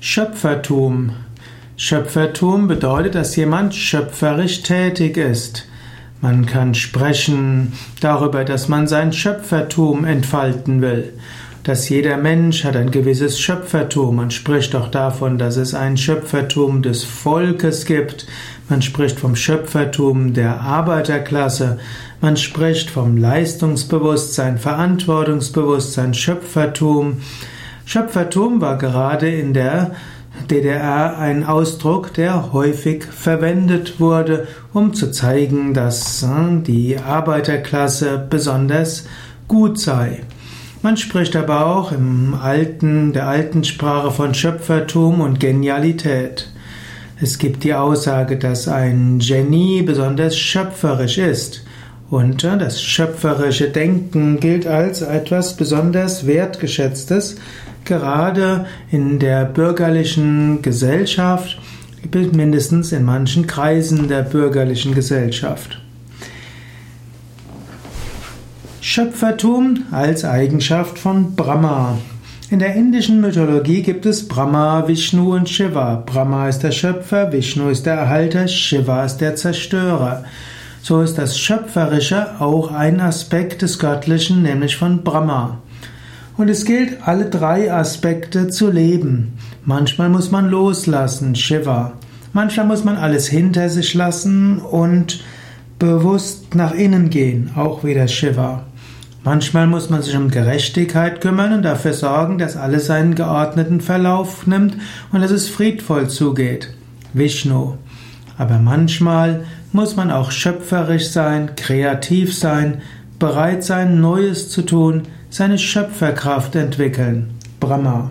Schöpfertum. Schöpfertum bedeutet, dass jemand schöpferisch tätig ist. Man kann sprechen darüber, dass man sein Schöpfertum entfalten will. Dass jeder Mensch hat ein gewisses Schöpfertum. Man spricht auch davon, dass es ein Schöpfertum des Volkes gibt. Man spricht vom Schöpfertum der Arbeiterklasse. Man spricht vom Leistungsbewusstsein, Verantwortungsbewusstsein, Schöpfertum. Schöpfertum war gerade in der DDR ein Ausdruck, der häufig verwendet wurde, um zu zeigen, dass äh, die Arbeiterklasse besonders gut sei. Man spricht aber auch im alten, der alten Sprache von Schöpfertum und Genialität. Es gibt die Aussage, dass ein Genie besonders schöpferisch ist. Und äh, das schöpferische Denken gilt als etwas besonders wertgeschätztes, gerade in der bürgerlichen Gesellschaft, mindestens in manchen Kreisen der bürgerlichen Gesellschaft. Schöpfertum als Eigenschaft von Brahma. In der indischen Mythologie gibt es Brahma, Vishnu und Shiva. Brahma ist der Schöpfer, Vishnu ist der Erhalter, Shiva ist der Zerstörer. So ist das Schöpferische auch ein Aspekt des Göttlichen, nämlich von Brahma. Und es gilt, alle drei Aspekte zu leben. Manchmal muss man loslassen, Shiva. Manchmal muss man alles hinter sich lassen und bewusst nach innen gehen, auch wieder Shiva. Manchmal muss man sich um Gerechtigkeit kümmern und dafür sorgen, dass alles seinen geordneten Verlauf nimmt und dass es friedvoll zugeht. Vishnu. Aber manchmal muss man auch schöpferisch sein, kreativ sein, bereit sein, Neues zu tun, seine Schöpferkraft entwickeln. Brahma.